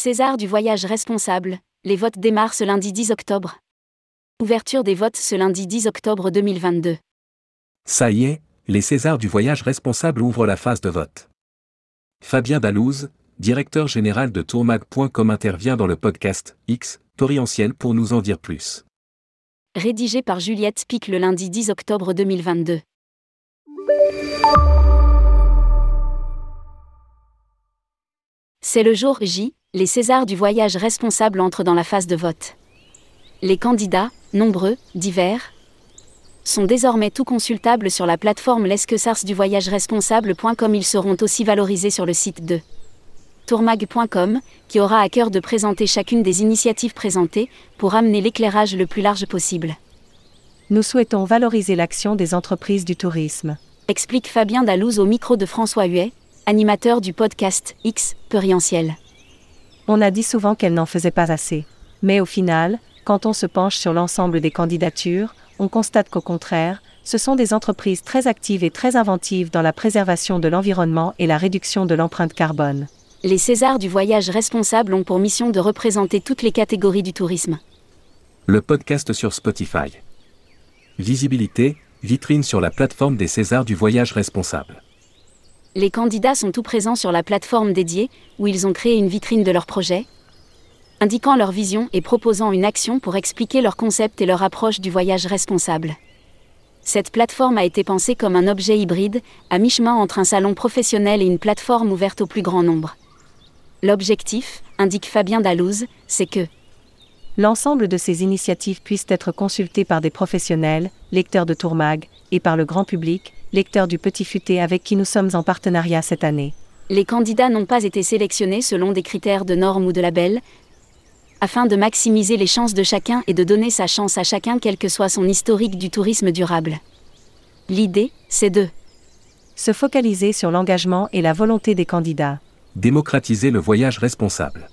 César du voyage responsable, les votes démarrent ce lundi 10 octobre. Ouverture des votes ce lundi 10 octobre 2022. Ça y est, les Césars du voyage responsable ouvrent la phase de vote. Fabien Dalouse, directeur général de tourmag.com intervient dans le podcast X, Tori ancienne pour nous en dire plus. Rédigé par Juliette Spic le lundi 10 octobre 2022. C'est le jour J, les Césars du voyage responsable entrent dans la phase de vote. Les candidats, nombreux, divers, sont désormais tout consultables sur la plateforme responsable.com. Ils seront aussi valorisés sur le site de tourmag.com, qui aura à cœur de présenter chacune des initiatives présentées pour amener l'éclairage le plus large possible. Nous souhaitons valoriser l'action des entreprises du tourisme. Explique Fabien Dalouse au micro de François Huet, animateur du podcast X, Perientiel. On a dit souvent qu'elle n'en faisait pas assez. Mais au final, quand on se penche sur l'ensemble des candidatures, on constate qu'au contraire, ce sont des entreprises très actives et très inventives dans la préservation de l'environnement et la réduction de l'empreinte carbone. Les Césars du voyage responsable ont pour mission de représenter toutes les catégories du tourisme. Le podcast sur Spotify. Visibilité, vitrine sur la plateforme des Césars du voyage responsable. Les candidats sont tout présents sur la plateforme dédiée, où ils ont créé une vitrine de leur projet, indiquant leur vision et proposant une action pour expliquer leur concept et leur approche du voyage responsable. Cette plateforme a été pensée comme un objet hybride, à mi-chemin entre un salon professionnel et une plateforme ouverte au plus grand nombre. L'objectif, indique Fabien Dalouse, c'est que l'ensemble de ces initiatives puissent être consultées par des professionnels, lecteurs de Tourmag, et par le grand public, lecteur du Petit Futé avec qui nous sommes en partenariat cette année. Les candidats n'ont pas été sélectionnés selon des critères de normes ou de labels, afin de maximiser les chances de chacun et de donner sa chance à chacun quel que soit son historique du tourisme durable. L'idée, c'est de se focaliser sur l'engagement et la volonté des candidats. Démocratiser le voyage responsable.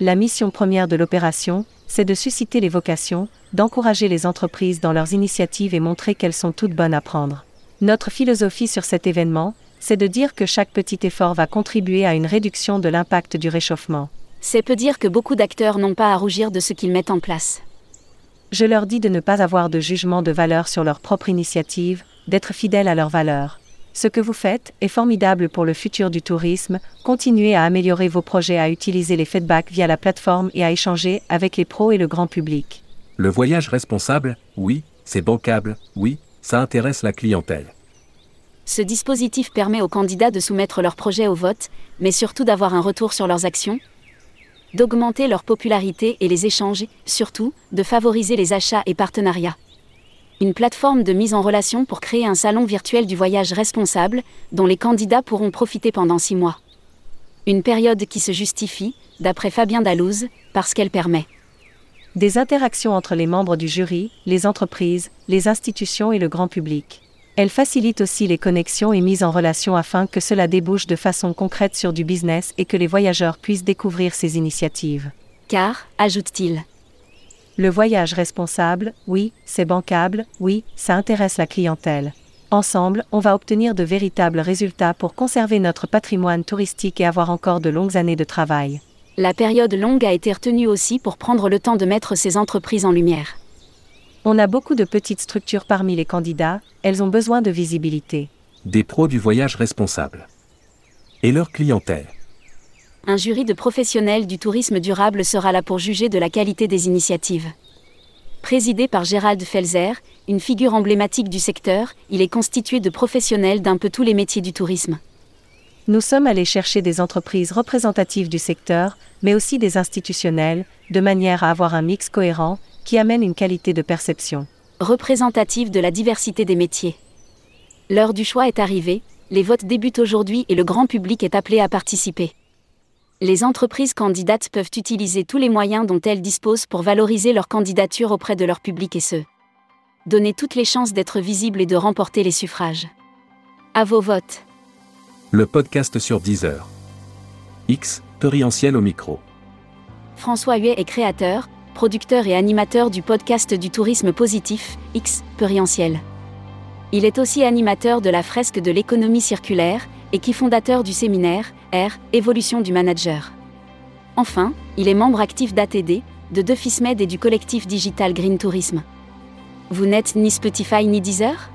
La mission première de l'opération, c'est de susciter les vocations, d'encourager les entreprises dans leurs initiatives et montrer qu'elles sont toutes bonnes à prendre. Notre philosophie sur cet événement, c'est de dire que chaque petit effort va contribuer à une réduction de l'impact du réchauffement. C'est peu dire que beaucoup d'acteurs n'ont pas à rougir de ce qu'ils mettent en place. Je leur dis de ne pas avoir de jugement de valeur sur leur propre initiative, d'être fidèles à leurs valeurs. Ce que vous faites est formidable pour le futur du tourisme, continuez à améliorer vos projets, à utiliser les feedbacks via la plateforme et à échanger avec les pros et le grand public. Le voyage responsable, oui, c'est bancable, oui, ça intéresse la clientèle. Ce dispositif permet aux candidats de soumettre leur projet au vote, mais surtout d'avoir un retour sur leurs actions, d'augmenter leur popularité et les échanges, surtout, de favoriser les achats et partenariats. Une plateforme de mise en relation pour créer un salon virtuel du voyage responsable, dont les candidats pourront profiter pendant six mois. Une période qui se justifie, d'après Fabien Dalouse, parce qu'elle permet des interactions entre les membres du jury, les entreprises, les institutions et le grand public. Elle facilite aussi les connexions et mises en relation afin que cela débouche de façon concrète sur du business et que les voyageurs puissent découvrir ces initiatives. Car, ajoute-t-il, le voyage responsable, oui, c'est bancable, oui, ça intéresse la clientèle. Ensemble, on va obtenir de véritables résultats pour conserver notre patrimoine touristique et avoir encore de longues années de travail. La période longue a été retenue aussi pour prendre le temps de mettre ces entreprises en lumière. On a beaucoup de petites structures parmi les candidats, elles ont besoin de visibilité. Des pros du voyage responsable. Et leur clientèle. Un jury de professionnels du tourisme durable sera là pour juger de la qualité des initiatives. Présidé par Gérald Felzer, une figure emblématique du secteur, il est constitué de professionnels d'un peu tous les métiers du tourisme. Nous sommes allés chercher des entreprises représentatives du secteur, mais aussi des institutionnels, de manière à avoir un mix cohérent, qui amène une qualité de perception. Représentative de la diversité des métiers. L'heure du choix est arrivée, les votes débutent aujourd'hui et le grand public est appelé à participer. Les entreprises candidates peuvent utiliser tous les moyens dont elles disposent pour valoriser leur candidature auprès de leur public et ce. Donner toutes les chances d'être visibles et de remporter les suffrages. À vos votes le podcast sur Deezer. X, Torientiel au micro. François Huet est créateur, producteur et animateur du podcast du tourisme positif, X, Perientiel. Il est aussi animateur de la fresque de l'économie circulaire, et qui fondateur du séminaire, R, Évolution du manager. Enfin, il est membre actif d'ATD, de Defismed et du collectif digital Green Tourisme. Vous n'êtes ni Spotify ni Deezer?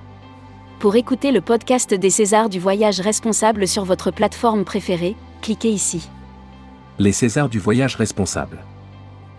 Pour écouter le podcast des Césars du voyage responsable sur votre plateforme préférée, cliquez ici. Les Césars du voyage responsable.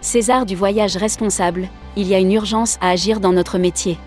César du voyage responsable, il y a une urgence à agir dans notre métier.